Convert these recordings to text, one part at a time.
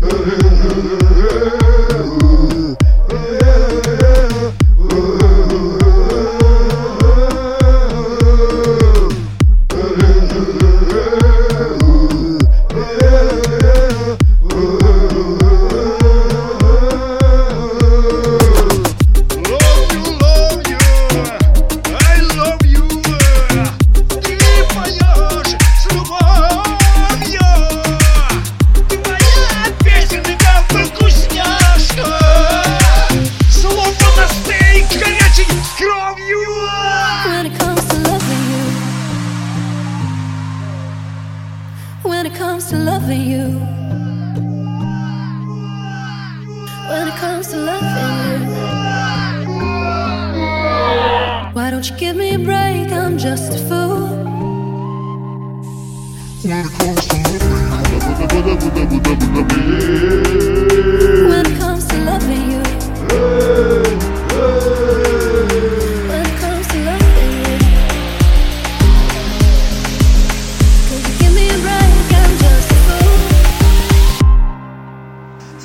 Hey, hey. It comes to loving you, when it comes to loving you, why don't you give me a break? I'm just a fool. When it comes to loving you, when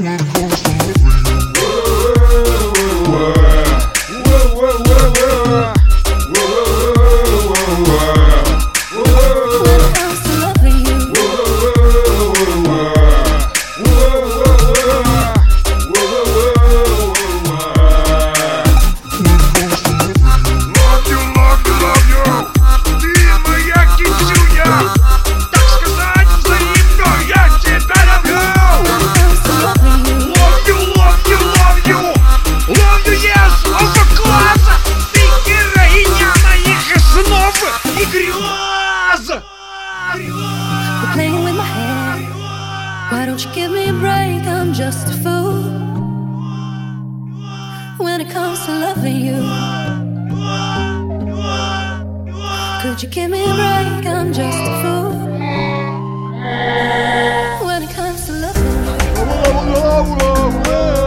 When Griloz! Quit playing with my head. Why don't you give me a break? I'm just a fool. When it comes to loving you, could you give me a break? I'm just a fool. When it comes to loving you.